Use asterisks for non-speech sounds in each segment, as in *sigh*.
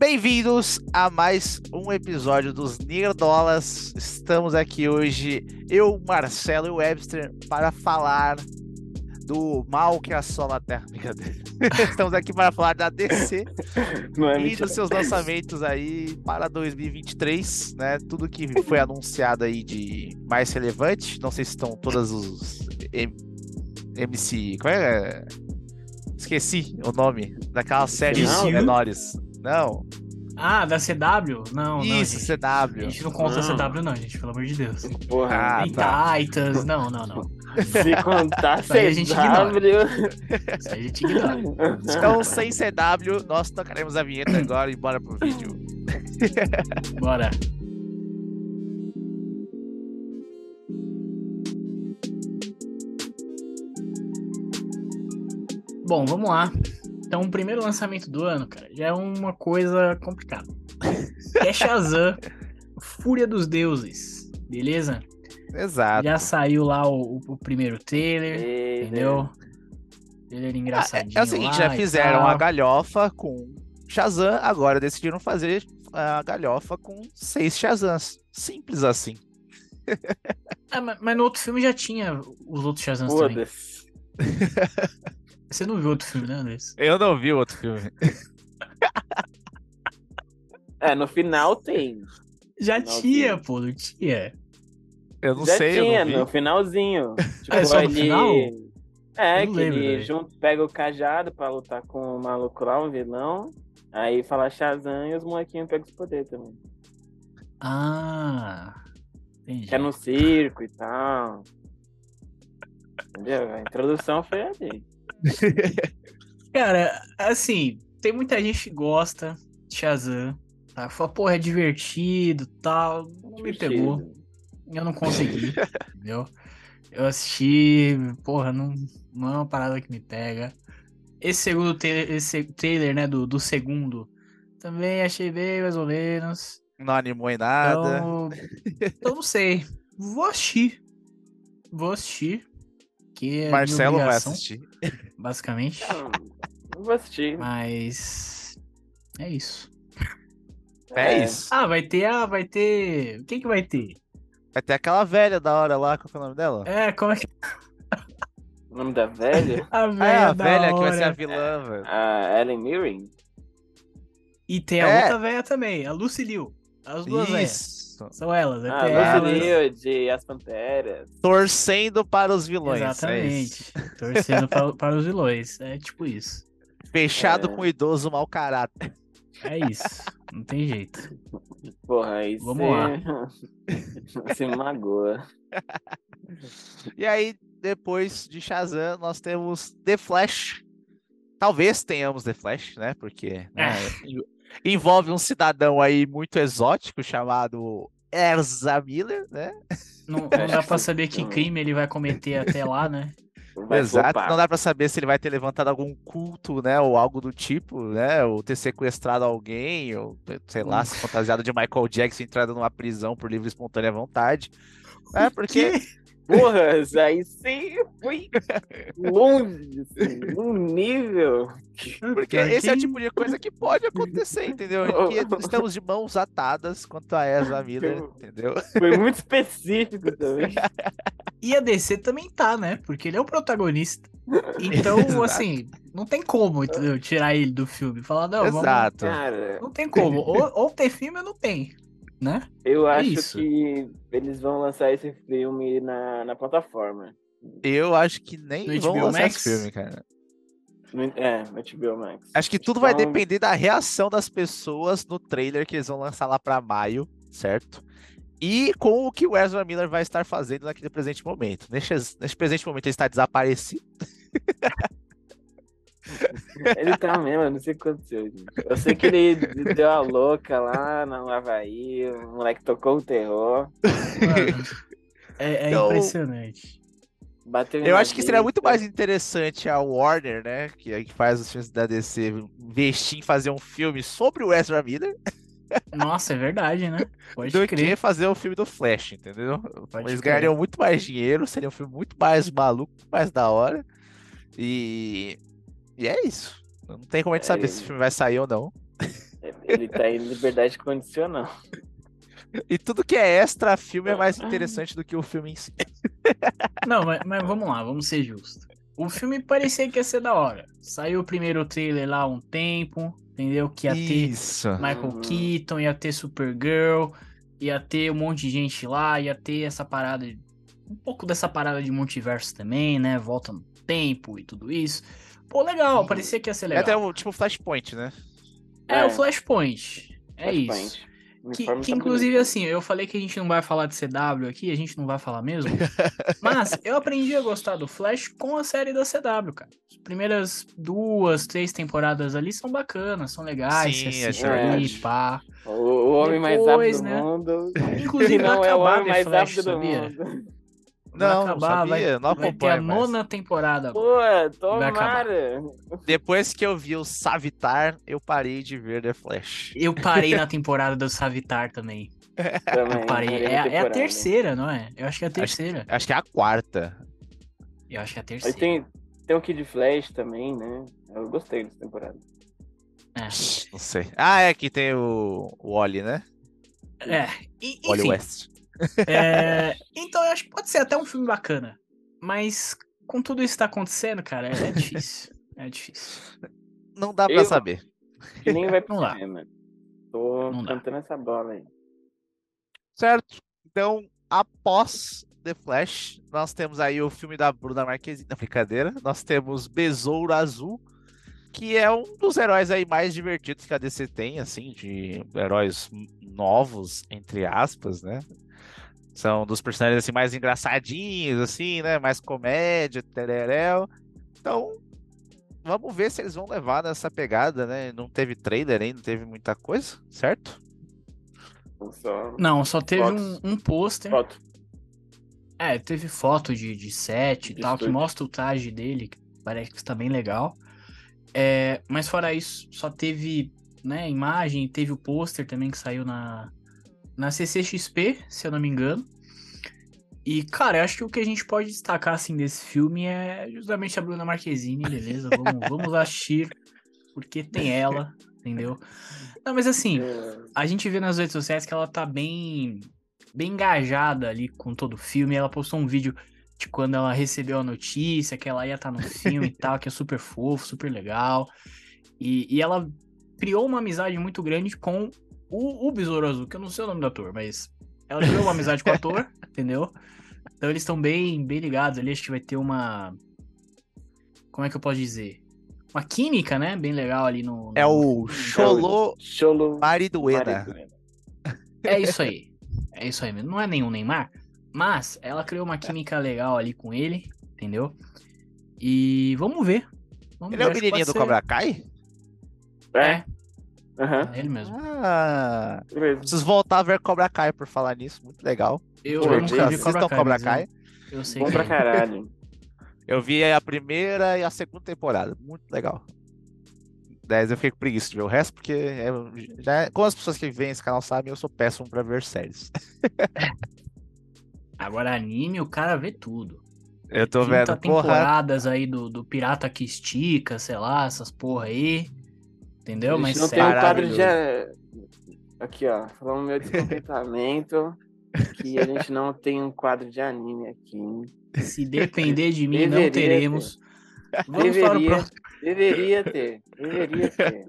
Bem-vindos a mais um episódio dos Nerdolas. Estamos aqui hoje, eu, Marcelo e Webster, para falar do mal que assola a Terra. *laughs* Estamos aqui para falar da DC é e dos seus lançamentos aí para 2023, né? Tudo que foi anunciado aí de mais relevante. Não sei se estão todas os M MC. Qual é? Esqueci o nome daquelas séries Não, menores. Não. Ah, da CW? Não, não. Isso, gente. CW. A gente não conta Não. CW, não, gente, pelo amor de Deus. Porra, Ah, Nem tá. Titans, não, não, não. se contar Isso aí a gente CW... Isso aí a gente ignora. Então, sem CW, nós tocaremos a vinheta agora e bora pro vídeo. Bora. Bom, vamos lá. Então, o primeiro lançamento do ano, cara, já é uma coisa complicada. *laughs* É Shazam, Fúria dos Deuses, beleza? Exato. Já saiu lá o, o- o primeiro trailer, Ei, entendeu? Trailer Ah, engraçadinho é, é o seguinte, lá já fizeram a galhofa com Shazam, agora decidiram fazer a galhofa com seis Shazams. Simples assim. Ah, mas, mas no outro filme já tinha os outros Shazams também. *laughs* Você não viu outro filme, né, Andrés? Eu não vi outro filme. *laughs* É, no final tem. Já Não tinha, vi. pô, não tinha. Eu não Já sei, tinha, eu não vi. no finalzinho. *laughs* Tipo, Ah, é só no ele... final? É, que lembro, ele velho. junto, pega o cajado pra lutar com o maluco lá, o vilão. Aí fala Shazam e os molequinhos pegam os poderes também. Ah, entendi. Que é no circo e tal. Entendeu? A introdução foi ali. *laughs* Cara, assim, tem muita gente que gosta de Shazam. Tá? Fala, porra, é divertido tal. Não me pegou. Eu não consegui, *laughs* entendeu? Eu assisti, porra, não, não é uma parada que me pega. Esse segundo trailer, esse trailer né, do, do segundo, também achei bem mais ou menos. Não animou em nada. Então, eu não sei. Vou assistir. Vou assistir. É Marcelo vai assistir. Basicamente. Não, não vou assistir. Mas. É isso. É, isso. Ah, vai ter a. Vai ter. O que que vai ter? Vai ter aquela velha da hora lá, qual que é o nome dela? É, como é que. O nome da velha? *laughs* A Ah, velha, é a da velha que vai ser a hora. vilã, velho. A Ellen Mirren? E tem a É. outra velha também, a Lucy Liu. As duas velhas. Isso. São elas, vai Ah, elas. Liu de As Panteras. Torcendo para os vilões. É isso. Exatamente. Torcendo para, para os vilões. É tipo isso. Fechado É. com idoso mau caráter. É isso. Não tem jeito. Porra, aí Vamos você... *laughs* você magoa. E aí, depois de Shazam, nós temos The Flash. Talvez tenhamos The Flash, né? Porque né, en- envolve um cidadão aí muito exótico chamado Erza Miller, né? Não, *laughs* não dá pra saber que crime ele vai cometer até lá, né? Vai Exato. flopar. Não dá pra saber se ele vai ter levantado algum culto, né? Ou algo do tipo, né? Ou ter sequestrado alguém, ou sei lá, se fantasiado de Michael Jackson entrado numa prisão por livre e espontânea vontade. É, porque Porra, isso aí sim foi longe, assim, num nível. Porque esse é o tipo de coisa que pode acontecer, entendeu? Que *laughs* estamos de mãos atadas quanto a Ezra Miller, entendeu? Foi muito específico também. E a DC também tá, né? Porque ele é o protagonista. Então, *laughs* assim, não tem como entendeu? tirar ele do filme. Falar, não, vamos... Exato. Cara, Não tem como. *laughs* Ou, ou tem filme ou não tem, né? eu acho isso. que eles vão lançar esse filme na, na plataforma. Eu acho que nem No vão HBO lançar Max? esse filme, cara. No- É, no HBO Max. Acho que tudo vai Então- depender da reação das pessoas no trailer que eles vão lançar lá pra maio, certo? E com o que o Ezra Miller vai estar fazendo naquele presente momento. Nesse, nesse presente momento ele está desaparecido. *laughs* *laughs* Ele tá mesmo, eu não sei o que aconteceu, gente. Eu sei que ele deu a louca lá no Havaí, o moleque tocou o terror. Mano, é, é Então- Bateu impressionante. Eu acho que seria muito mais interessante a Warner, né? Que, é que faz os filmes da DC, investir em fazer um filme sobre o Ezra Miller Nossa, é verdade, né? Pode do crer. que fazer o filme do Flash, entendeu? Pode Eles crer. ganhariam muito mais dinheiro, seria um filme muito mais maluco, mais da hora. E, e é isso. Não tem como a gente É saber isso. se o filme vai sair ou não. Ele tá em liberdade condicional. E tudo que é extra filme é mais interessante do que o filme em si. Não, mas, mas vamos lá, vamos ser justos. O filme parecia que ia ser da hora. Saiu o primeiro trailer lá há um tempo, entendeu? Que ia ter Isso. Michael Uhum. Keaton, ia ter Supergirl, ia ter um monte de gente lá, ia ter essa parada. Um pouco dessa parada de multiverso também, né? Volta no tempo e tudo isso. Pô, legal, Uhum. parecia que ia ser É legal. até o tipo Flashpoint, né? É, É. o Flashpoint. É isso. Flashpoint. O Que, que tá inclusive, bonito. assim, eu falei que a gente não vai falar de CW aqui, a gente não vai falar mesmo. *laughs* mas eu aprendi a gostar do Flash com a série da CW, cara. As primeiras duas, três temporadas ali são bacanas, são legais, Sim, você é assiste ali, pá. O, o homem mais Depois, rápido né? do mundo. Inclusive, *laughs* não é o acabar homem mais Flash, rápido do sabia? mundo. Vai Não, não acabar, vai, sabia, não vai ter a acompanho mais. nona temporada. Pô, Vai acabar. tomara. Depois que eu vi o Savitar, eu parei de ver The Flash. Eu parei na *laughs* temporada do Savitar também. Também, Eu parei. É, a- é a temporada. terceira, não é? Eu acho que é a terceira. Acho que é a quarta. Eu acho que é a Aí terceira. tem, tem o Kid Flash também, né? Eu gostei dessa temporada. É. Não sei. Ah, é que tem o, o Oli, né? É. E, Oli enfim, West. É, *laughs* então eu acho que pode ser até um filme bacana. Mas com tudo isso que tá acontecendo, cara, é, é difícil. É difícil. Não dá pra Eu- saber. Que nem vai pro Não dá. cinema. Tô Não dá. cantando essa bola aí. Certo? Então, após The Flash, nós temos aí o filme da Bruna Marquezine. Brincadeira. Nós temos Besouro Azul, que é um dos heróis aí mais divertidos que a DC tem, assim, de heróis novos, entre aspas, né? São dos personagens assim mais engraçadinhos, assim, né? Mais comédia, tereréu. Então, vamos ver se eles vão levar nessa pegada, né? Não teve trailer ainda, não teve muita coisa, certo? Só Não, só teve um, Fotos. um pôster. foto. É, teve foto de, de set e tal, que mostra o traje dele, que parece que está bem legal. É, mas fora isso, só teve né, imagem, teve o pôster também que saiu na, na CCXP, se eu não me engano. E, cara, eu acho que o que a gente pode destacar assim desse filme é justamente a Bruna Marquezine, beleza? *laughs* Vamos, vamos assistir, porque tem ela, entendeu? Não, mas assim, É, a gente vê nas redes sociais que ela tá bem bem engajada ali com todo o filme. Ela postou um vídeo de quando ela recebeu a notícia que ela ia estar no filme e *laughs* tal, que é super fofo, super legal. E, e ela criou uma amizade muito grande com o, o Besouro Azul, que eu não sei o nome do ator, mas ela criou uma amizade com o ator, *laughs* entendeu? Então eles estão bem, bem ligados ali. Acho que vai ter uma. Como é que eu posso dizer? Uma química, né? Bem legal ali no. É no o Cholo Cholo Mariduena. É isso aí. É isso aí mesmo. Não é nenhum Neymar, mas ela criou uma química legal ali com ele, entendeu? E vamos ver. Vamos Ele é o ver, acho que menininho do pode Cobra Kai? ser. É, É, aham. é ele mesmo. Ah, Beleza. preciso voltar a ver Cobra Kai por falar nisso, muito legal. Eu, Pô, eu nunca vi Cobra Kai, Cobra Kai. Eu, sei Bom que pra é. caralho. Eu vi a primeira e a segunda temporada, muito legal. 10 eu fiquei com preguiça de ver o resto, porque é, já é- como as pessoas que veem esse canal sabem, eu sou péssimo pra ver séries. *laughs* Agora anime, o cara vê tudo. Eu tô 30 vendo, porra. temporadas aí do, do Pirata que Estica, sei lá, essas porra aí. Entendeu? Mas não tem um quadro de. Aqui, ó. Falando meu descontentamento. *laughs* que a gente não tem um quadro de anime aqui. Se depender de mim, não Deveria teremos. Vamos para o Deveria. próximo. Deveria ter. Deveria ter.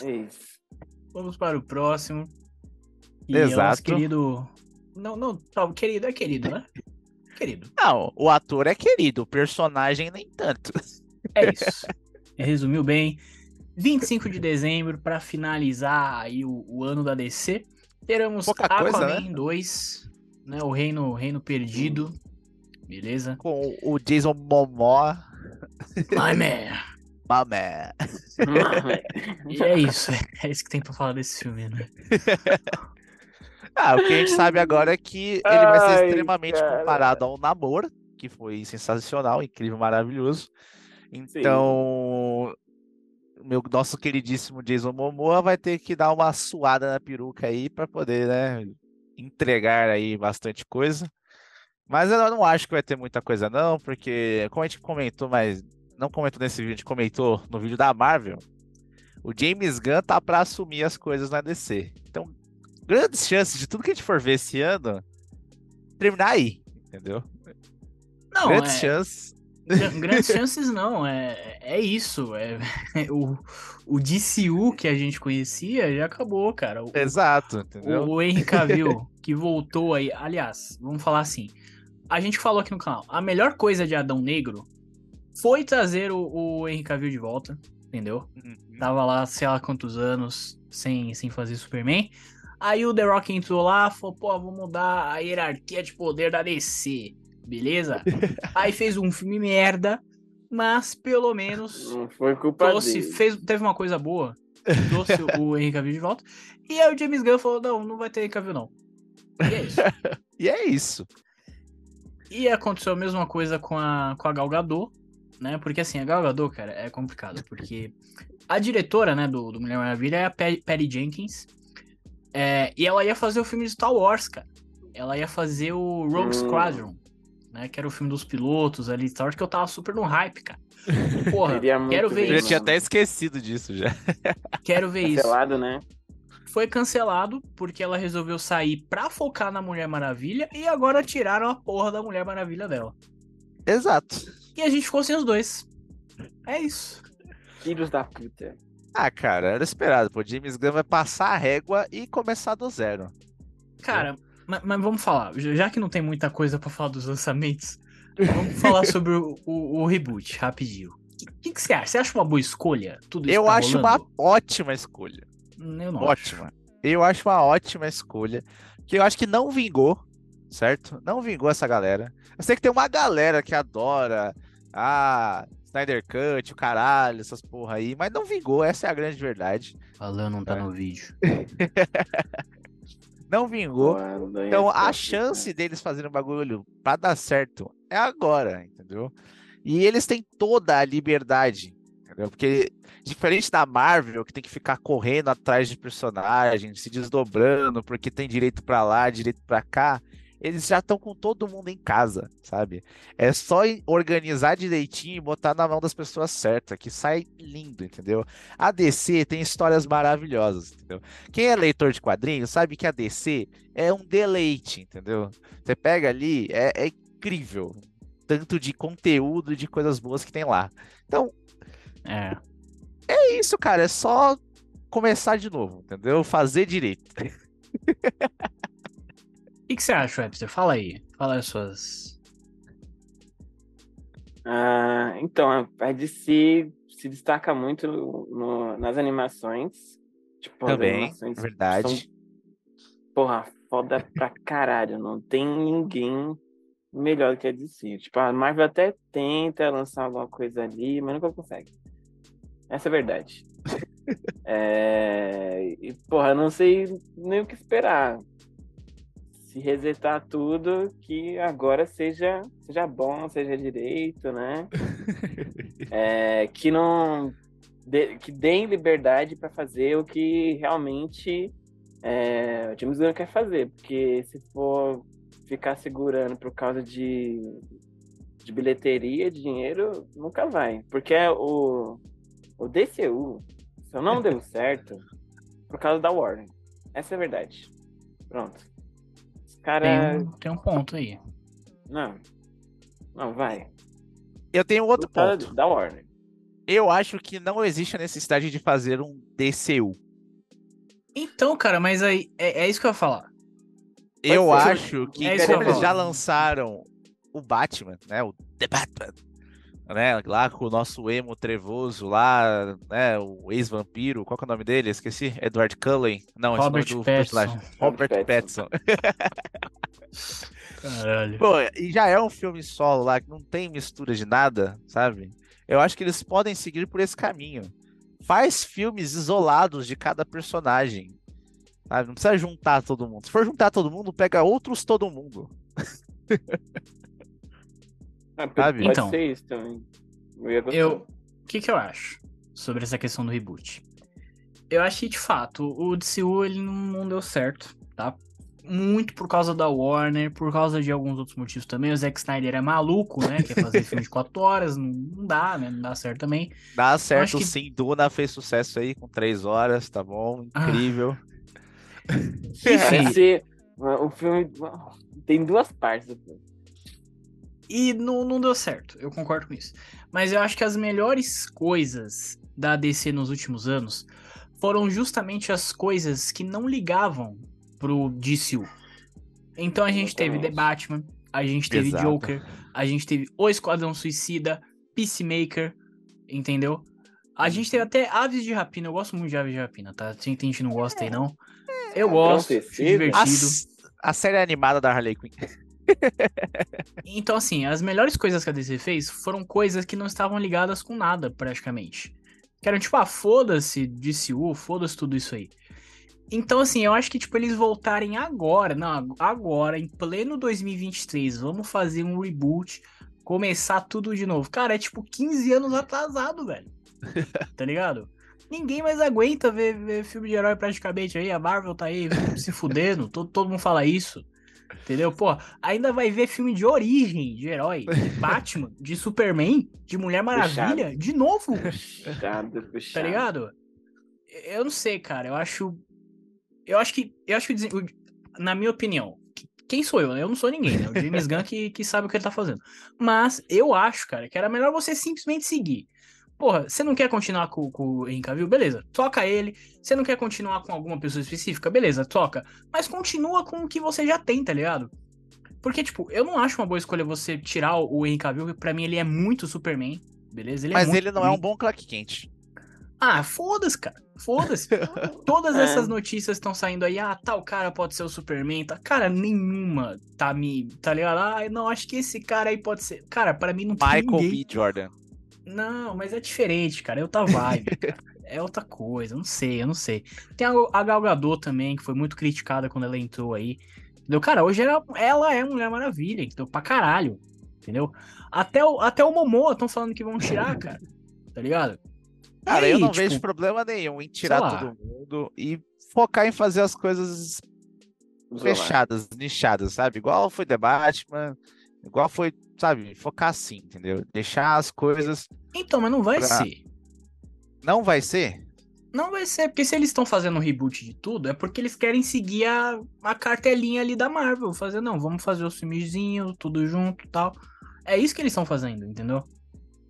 É isso. Vamos para o próximo. E é o nosso Exato. querido. Não, não, tá, querido, é querido, né? Querido. Não, o ator é querido, o personagem nem tanto. É isso. *laughs* Resumiu bem. 25 de dezembro, para finalizar aí o, o ano da DC, teremos Pouca coisa, Aquaman 2, né? O Reino, Reino Perdido. Beleza? Com o Jason Momoa. My *laughs* man. Mamé. E é isso. É isso que tem pra falar desse filme, né? *laughs* Ah, o que a gente sabe agora é que ele vai ser Ai, extremamente cara. comparado ao Namor, que foi sensacional, incrível, maravilhoso. Então, meu nosso queridíssimo Jason Momoa vai ter que dar uma suada na peruca aí para poder, né, entregar aí bastante coisa. Mas eu não acho que vai ter muita coisa não, porque como a gente comentou, mas não comentou nesse vídeo, a gente comentou no vídeo da Marvel, O James Gunn tá pra assumir as coisas na DC. Então, grandes chances de tudo que a gente for ver esse ano terminar aí, entendeu? Não, grandes é, chances. Gran- grandes chances não, é, é isso. É, *laughs* o, o DCU que a gente conhecia já acabou, cara. O, Exato, entendeu? o, o Henry Cavill *laughs* que voltou aí. Aliás, vamos falar assim. A gente falou aqui no canal, a melhor coisa de Adão Negro foi trazer o, o Henry Cavill de volta, entendeu? Uhum. Tava lá, sei lá quantos anos, sem, sem fazer Superman. Aí o The Rock entrou lá, falou, pô, vou mudar a hierarquia de poder da DC, beleza? Aí fez um filme merda, mas pelo menos Não foi culpa trouxe, dele. fez, teve uma coisa boa, trouxe *laughs* o Henry Cavill de volta. E aí o James Gunn falou, não, não vai ter Henry Cavill não. E é isso. *laughs* E é isso. E aconteceu a mesma coisa com a, com a Gal Gadot, né? Porque assim, a Gal Gadot, cara, é complicado, porque a diretora, né, do, do Mulher Maravilha é a Patty Jenkins, é, e ela ia fazer o filme de Star Wars, cara. Ela ia fazer o Rogue Hum. Squadron, né, que era o filme dos pilotos ali, Wars, que eu tava super no hype, cara. *laughs* Porra, quero ver ver, Eu já isso, tinha até esquecido disso já. *laughs* quero ver isso. Cancelado, né? Foi cancelado porque ela resolveu sair pra focar na Mulher Maravilha e agora tiraram a porra da Mulher Maravilha dela. Exato. E a gente ficou sem os dois. É isso. Filhos da puta. Ah, cara, era esperado. Pô, James Gunn vai passar a régua e começar do zero. Cara, ma- mas, vamos falar, já que não tem muita coisa pra falar dos lançamentos, *laughs* vamos falar sobre o, o- o reboot, rapidinho. O que, que você acha? Você acha uma boa escolha? Tudo isso Eu tá acho uma rolando? ótima escolha. Eu não acho. Ótima. Eu acho uma ótima escolha. Que eu acho que não vingou, certo? Não vingou essa galera. Eu sei que tem uma galera que adora. Ah, Snyder Cut, o caralho, essas porra aí. Mas não vingou, essa é a grande verdade. Falando não tá É. no vídeo. *laughs* Não vingou. Quando Então a ficar chance deles fazerem o bagulho pra dar certo é agora, entendeu? E eles têm toda a liberdade, entendeu? Porque diferente da Marvel, que tem que ficar correndo atrás de personagens, se desdobrando, porque tem direito pra lá, direito pra cá, eles já estão com todo mundo em casa, sabe? É só organizar direitinho e botar na mão das pessoas certas, que sai lindo, entendeu? A DC tem histórias maravilhosas, entendeu? Quem é leitor de quadrinhos sabe que a DC é um deleite, entendeu? Você pega ali, é, é incrível. Tanto de conteúdo e de coisas boas que tem lá. Então, É. é isso, cara. É só começar de novo, entendeu? Fazer direito. *laughs* O que, você acha, Webster? Fala aí. Fala as suas. Ah, então, a DC se destaca muito no- nas animações. Tipo, as Também, animações é verdade. são, porra, foda pra caralho. Não tem ninguém melhor que a DC. Tipo, a Marvel até tenta lançar alguma coisa ali, mas nunca consegue. Essa é a verdade. *laughs* É, E, porra, eu não sei nem o que esperar. Se resetar tudo, que agora seja, seja bom, seja direito, né? *laughs* É, que não. dê- que deem liberdade para fazer o que realmente é, o James Gunn quer fazer. Porque se for ficar segurando por causa de, de bilheteria, de dinheiro, nunca vai. Porque é o, o DCU só não deu *laughs* certo por causa da Warner. Essa é a verdade. Pronto. Os Tem um, tem um ponto aí. Não. Não, vai. Eu tenho outro causa ponto. Da Warner. Eu acho que não existe a necessidade de fazer um DCU. Então, cara, mas aí é, é isso que eu ia falar. Eu acho que, É como eles já lançaram o Batman, né? O The Batman, né? Lá com o nosso emo trevoso lá, né? O ex-vampiro, qual que é o nome dele? Esqueci. Edward Cullen. Não, Robert esse é o nome do Pattinson. personagem. Robert Robert Pattinson. *laughs* Caralho. Pô, e já é um filme solo lá que não tem mistura de nada, sabe? Eu acho que eles podem seguir por esse caminho. Faz filmes isolados de cada personagem. Sabe? Não precisa juntar todo mundo. Se for juntar todo mundo, pega outros todo mundo. *laughs* Ah, Sabe? Pode Então. ser isso também. Eu ia gostar. Eu, o que que eu acho sobre essa questão do reboot? Eu acho que, de fato, o DCU ele não, deu certo, tá? muito por causa da Warner, por causa de alguns outros motivos também. O Zack Snyder é maluco, né? Quer fazer filme de 4 horas, não, não, dá, né? Não dá certo também. Dá certo que... sim, Duna fez sucesso aí com 3 horas, tá bom? Ah. Incrível. Ah. Parece o *laughs* filme tem duas partes. E não, não deu certo, eu concordo com isso. Mas eu acho que as melhores coisas da DC nos últimos anos foram justamente as coisas que não ligavam pro DCU. Então a gente teve The Batman, a gente teve Exato. Joker, a gente teve O Esquadrão Suicida, Peacemaker, entendeu? A gente teve até Aves de Rapina, eu gosto muito de Aves de Rapina, tá? Tem gente que não gosta aí não. Eu gosto, divertido. A, a série animada da Harley Quinn. *laughs* então, assim, as melhores coisas que a DC fez foram coisas que não estavam ligadas com nada, praticamente. Que eram tipo, ah, foda-se DCU, foda-se tudo isso aí. Então, assim, eu acho que, tipo, eles voltarem agora, não, agora, em pleno 2023, vamos fazer um reboot, começar tudo de novo. Cara, é tipo 15 anos atrasado, velho. *laughs* tá ligado? Ninguém mais aguenta ver, ver, filme de herói praticamente aí. A Marvel tá aí se fudendo, todo, todo mundo fala isso. Entendeu? Pô, ainda vai ver filme de origem de herói, de *laughs* Batman, de Superman, de Mulher Maravilha, puxado. de novo. Puxado, puxado. Tá ligado? Eu não sei, cara. Eu acho eu acho que, eu acho que, na minha opinião, quem sou eu? Eu não sou ninguém, né? O James *laughs* Gunn que, que sabe o que ele tá fazendo. Mas eu acho, cara, que era melhor você simplesmente seguir. Porra, você não quer continuar com, com o Henry Cavill? Beleza, toca ele. Você não quer continuar com alguma pessoa específica? Beleza, toca. Mas continua com o que você já tem, tá ligado? Porque, tipo, eu não acho uma boa escolha você tirar o Henry Cavill, que pra mim ele é muito Superman, beleza? Ele é Mas ele não é um bom Clark Kent. Ah, foda-se, cara. Foda-se. *laughs* Todas é. essas notícias estão saindo aí. Ah, tal cara pode ser o Superman. Tá? Cara, nenhuma tá me. Tá ligado? Ah, não, acho que esse cara aí pode ser. Cara, para mim não Michael tem ninguém. B. Jordan. Não, mas é diferente, cara. É outra vibe. *laughs* é outra coisa. Eu não sei, eu não sei. Tem a, a Gal Gadot também, que foi muito criticada quando ela entrou aí. Entendeu? Cara, hoje ela, ela é Mulher Maravilha, entendeu? Pra caralho. Entendeu? Até o, até o Momoa estão falando que vão tirar, cara. Tá ligado? Cara, aí, eu não tipo, vejo problema nenhum em tirar todo mundo e focar em fazer as coisas fechadas, nichadas, sabe? Igual foi The Batman, igual foi, sabe? Focar assim, entendeu? Deixar as coisas. Então, mas não vai pra... ser. Não vai ser? Não vai ser, porque se eles estão fazendo um reboot de tudo, é porque eles querem seguir a, a cartelinha ali da Marvel. Fazer, não, vamos fazer os filmezinhos, tudo junto tal. É isso que eles estão fazendo, entendeu?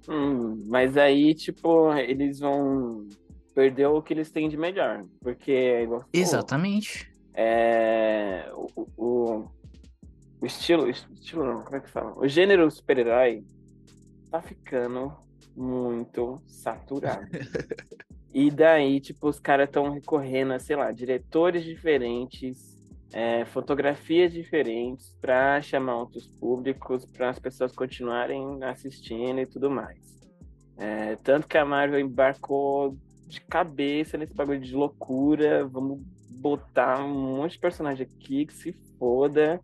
Hum, mas aí, tipo, eles vão perder o que eles têm de melhor. Porque. Exatamente. É. O, o, o estilo. Estilo não, como é que fala? O gênero super-herói tá ficando muito saturado. *laughs* e daí, tipo, os caras estão recorrendo a, sei lá, diretores diferentes é, fotografias diferentes para chamar outros públicos, para as pessoas continuarem assistindo e tudo mais. É, tanto que a Marvel embarcou de cabeça nesse bagulho de loucura, vamos botar um monte de personagem aqui que se foda,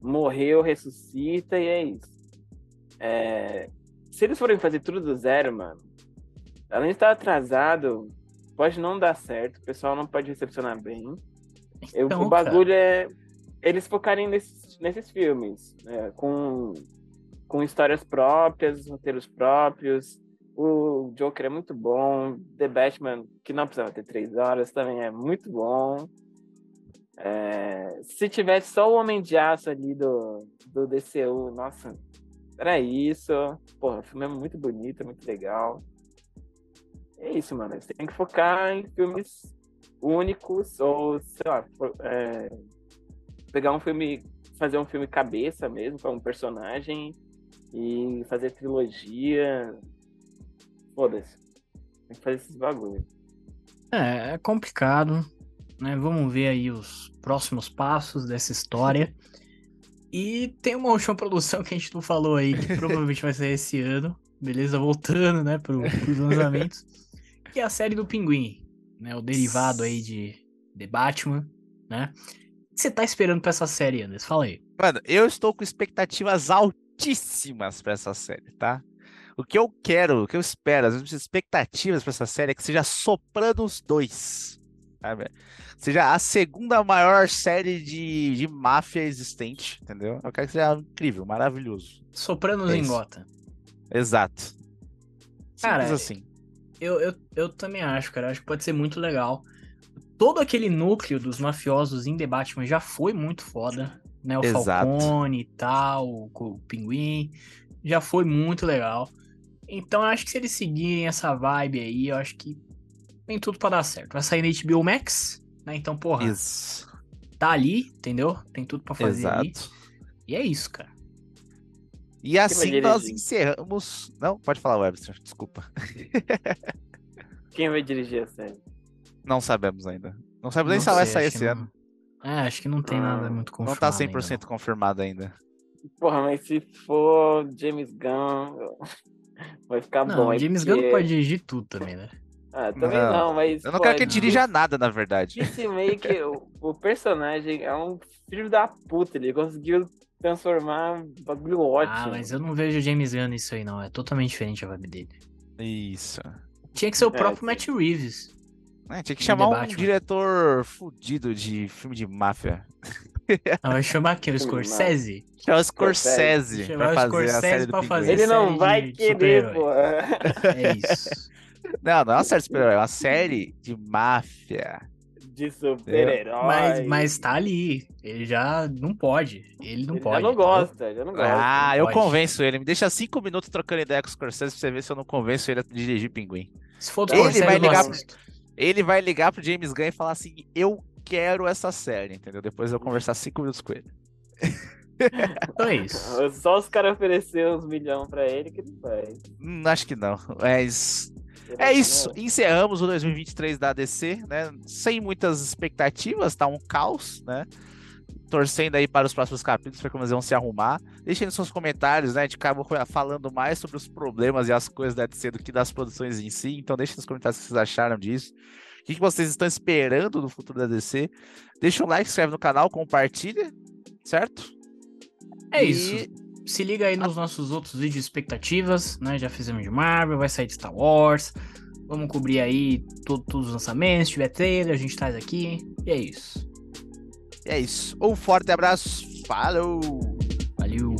morreu, ressuscita e é isso. É, se eles forem fazer tudo do zero, mano, além de estar atrasado, pode não dar certo, o pessoal não pode recepcionar bem. Então, o bagulho cara. é eles focarem nesses, nesses filmes, né? com, com histórias próprias, roteiros próprios. O Joker é muito bom. The Batman, que não precisava ter três horas, também é muito bom. É, se tivesse só o Homem de Aço ali do, do DCU, nossa, era isso. Porra, o filme é muito bonito, muito legal. É isso, mano. Você tem que focar em filmes únicos, ou, sei lá, é, pegar um filme, fazer um filme cabeça mesmo, com um personagem, e fazer trilogia. Foda-se. Tem que fazer esses bagulho. É, é complicado, né? Vamos ver aí os próximos passos dessa história. *laughs* E tem uma última produção que a gente não falou aí, que provavelmente vai ser esse ano, beleza? Voltando, né, pro, pros *laughs* lançamentos, que é a série do Pinguim né? O derivado aí de The Batman, né? O que você tá esperando pra essa série, Anderson? Fala aí. Mano, eu estou com expectativas altíssimas pra essa série, tá? O que eu quero, o que eu espero, as minhas expectativas pra essa série é que seja Sopranos 2. Seja a segunda maior série de, de máfia existente, entendeu? Eu quero que seja incrível, maravilhoso. Sopranos É em. Gotham. Exato. Simples Cara, assim. Eu, eu, eu também acho, cara. Acho que pode ser muito legal. Todo aquele núcleo dos mafiosos em The Batman já foi muito foda. Né? O Exato. Falcone e tal, o, o Pinguim. Já foi muito legal. Então eu acho que se eles seguirem essa vibe aí, eu acho que tem tudo pra dar certo. Vai sair na HBO Max, né? Então, porra, Isso. tá ali, entendeu? Tem tudo pra fazer ali. Exato. E é isso, cara. E assim nós encerramos. Não, pode falar, Webster, desculpa. *laughs* Quem vai dirigir a série? Não sabemos ainda. Não sabemos nem Não se ela vai sair esse que ano. não- É, acho que não tem Ah, nada muito Não confirmado. tá ainda, 100% não. confirmado ainda. Porra, mas se for James Gunn, vai ficar Não, bom. o é James porque- Gunn não pode dirigir tudo também, né? Ah, também Não. não, mas. Eu não pô, quero que ele é dirija nada, na verdade. Peacemaker, *laughs* o, o personagem é um filho da puta. Ele conseguiu transformar um bagulho ótimo. Ah, mas eu não vejo o James Gunn nisso aí, não. É totalmente diferente a vibe dele. Isso. Tinha que ser o É, próprio sim. Matt Reeves. É, tinha que chamar um Batman? diretor fudido de filme de máfia. *laughs* Ah, vai chamar quem? O Scorsese? Chama o Scorsese Chamar pra o fazer Scorsese série do pra Pinguim. fazer Ele não vai querer, pô. É isso. *laughs* Não, não é uma série de super-herói, é uma série de máfia. De super-herói. Mas, mas tá ali. Ele já não pode. Ele não Ele pode. já não gosta, já não gosta. Ah, não eu pode. convenço ele. Me deixa cinco minutos trocando ideia com o Scorsese pra você ver se eu não convenço ele a dirigir Pinguim. Se for do Ele Scorsese, vai ligar pro-. Ele vai ligar pro James Gunn e falar assim: Eu quero essa série, entendeu? Depois eu conversar cinco minutos com ele. Então é isso. *laughs* Só os caras oferecer uns milhões pra ele que ele faz. Hum, acho que não. Mas É isso, encerramos o 2023 da DC, né? Sem muitas expectativas, tá um caos, né? Torcendo aí para os próximos capítulos para como eles vão se arrumar. Deixem nos seus comentários, né? A gente acabou falando mais sobre os problemas e as coisas da DC do que das produções em si. Então deixem nos comentários o que vocês acharam disso. O que que vocês estão esperando do futuro da DC. Deixa um like, se inscreve no canal, compartilha, certo? É E- isso. Se liga aí nos nossos outros vídeos de expectativas, né? Já fizemos de Marvel, vai sair de Star Wars. Vamos cobrir aí to- todos os lançamentos. Se tiver trailer, a gente traz aqui. E é isso. É isso. Um forte abraço. Falou! Valeu!